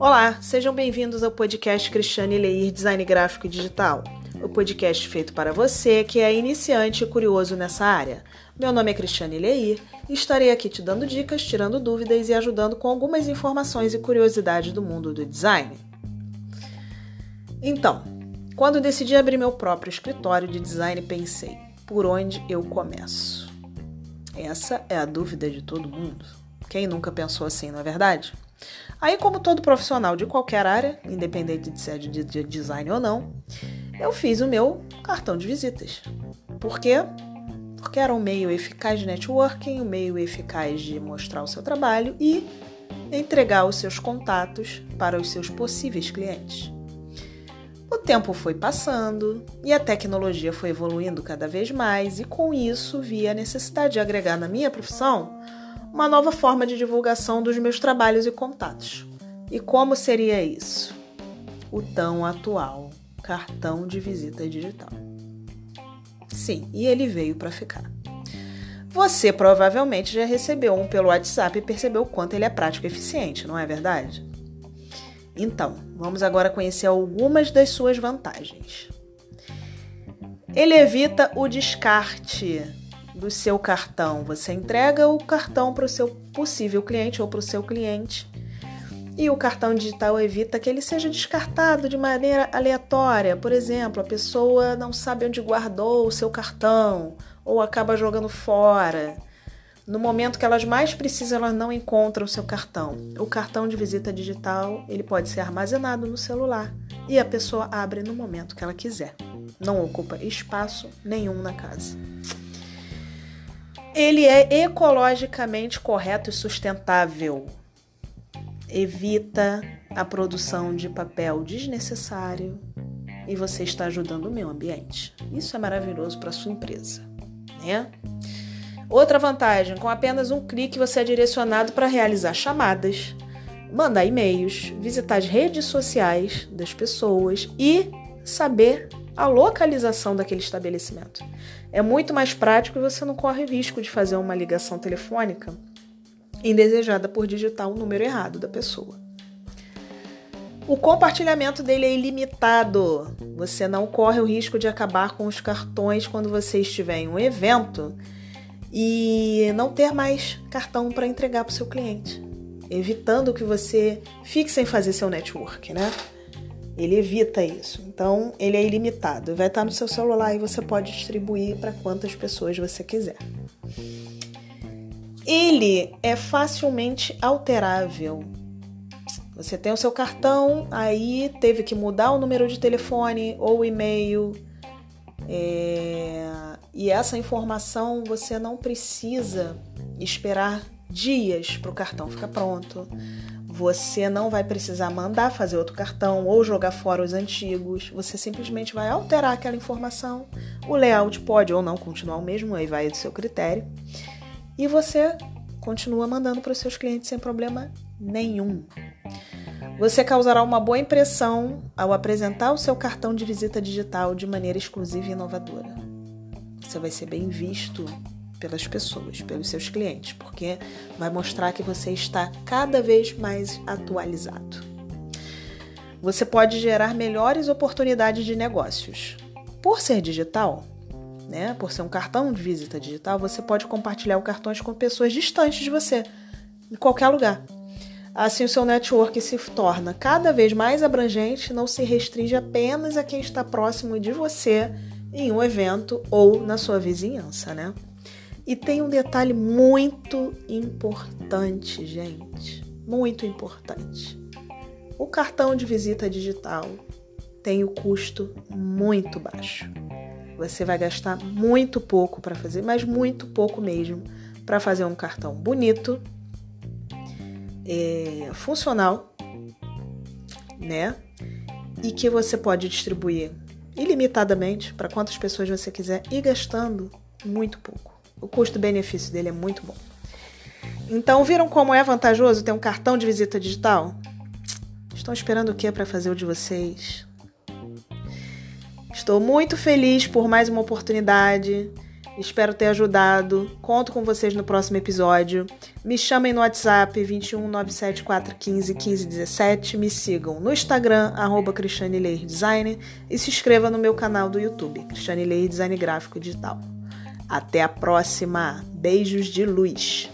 Olá, sejam bem-vindos ao podcast Cristiane Leir Design Gráfico e Digital, o podcast feito para você que é iniciante e curioso nessa área. Meu nome é Cristiane Leir e estarei aqui te dando dicas, tirando dúvidas e ajudando com algumas informações e curiosidades do mundo do design. Então, quando decidi abrir meu próprio escritório de design, pensei: por onde eu começo? Essa é a dúvida de todo mundo. Quem nunca pensou assim, não é verdade? Aí, como todo profissional de qualquer área, independente de ser de design ou não, eu fiz o meu cartão de visitas. Por quê? Porque era um meio eficaz de networking, um meio eficaz de mostrar o seu trabalho e entregar os seus contatos para os seus possíveis clientes. O tempo foi passando e a tecnologia foi evoluindo cada vez mais, e com isso vi a necessidade de agregar na minha profissão uma nova forma de divulgação dos meus trabalhos e contatos. E como seria isso? O tão atual cartão de visita digital. Sim, e ele veio para ficar. Você provavelmente já recebeu um pelo WhatsApp e percebeu o quanto ele é prático e eficiente, não é verdade? Então, vamos agora conhecer algumas das suas vantagens. Ele evita o descarte do seu cartão. Você entrega o cartão para o seu possível cliente ou para o seu cliente. E o cartão digital evita que ele seja descartado de maneira aleatória. Por exemplo, a pessoa não sabe onde guardou o seu cartão ou acaba jogando fora. No momento que elas mais precisam, elas não encontram o seu cartão. O cartão de visita digital ele pode ser armazenado no celular e a pessoa abre no momento que ela quiser. Não ocupa espaço nenhum na casa. Ele é ecologicamente correto e sustentável. Evita a produção de papel desnecessário e você está ajudando o meio ambiente. Isso é maravilhoso para sua empresa, né? Outra vantagem, com apenas um clique você é direcionado para realizar chamadas, mandar e-mails, visitar as redes sociais das pessoas e saber a localização daquele estabelecimento. É muito mais prático e você não corre risco de fazer uma ligação telefônica indesejada por digitar o número errado da pessoa. O compartilhamento dele é ilimitado. Você não corre o risco de acabar com os cartões quando você estiver em um evento e não ter mais cartão para entregar para o seu cliente, evitando que você fique sem fazer seu network, né? Ele evita isso. Então, ele é ilimitado. Vai estar no seu celular e você pode distribuir para quantas pessoas você quiser. Ele é facilmente alterável. Você tem o seu cartão, aí teve que mudar o número de telefone ou e-mail. É... E essa informação você não precisa esperar dias para o cartão ficar pronto. Você não vai precisar mandar fazer outro cartão ou jogar fora os antigos. Você simplesmente vai alterar aquela informação. O layout pode ou não continuar o mesmo, aí vai do seu critério. E você continua mandando para os seus clientes sem problema nenhum. Você causará uma boa impressão ao apresentar o seu cartão de visita digital de maneira exclusiva e inovadora. Você vai ser bem visto pelas pessoas, pelos seus clientes, porque vai mostrar que você está cada vez mais atualizado. Você pode gerar melhores oportunidades de negócios. Por ser digital, né, por ser um cartão de visita digital, você pode compartilhar o cartões com pessoas distantes de você, em qualquer lugar. Assim, o seu network se torna cada vez mais abrangente, não se restringe apenas a quem está próximo de você em um evento ou na sua vizinhança, né? E tem um detalhe muito importante, gente. Muito importante. O cartão de visita digital tem o custo muito baixo. Você vai gastar muito pouco para fazer, mas muito pouco mesmo, para fazer um cartão bonito, é, funcional, né? E que você pode distribuir ilimitadamente para quantas pessoas você quiser e gastando muito pouco. O custo-benefício dele é muito bom. Então, viram como é vantajoso ter um cartão de visita digital? Estão esperando o que para fazer o de vocês? Estou muito feliz por mais uma oportunidade Espero ter ajudado. Conto com vocês no próximo episódio. Me chamem no WhatsApp 21 97415 1517. Me sigam no Instagram, arroba Cristiane Leir Design. E se inscreva no meu canal do YouTube, Cristiane Leir Design Gráfico Digital. Até a próxima. Beijos de luz.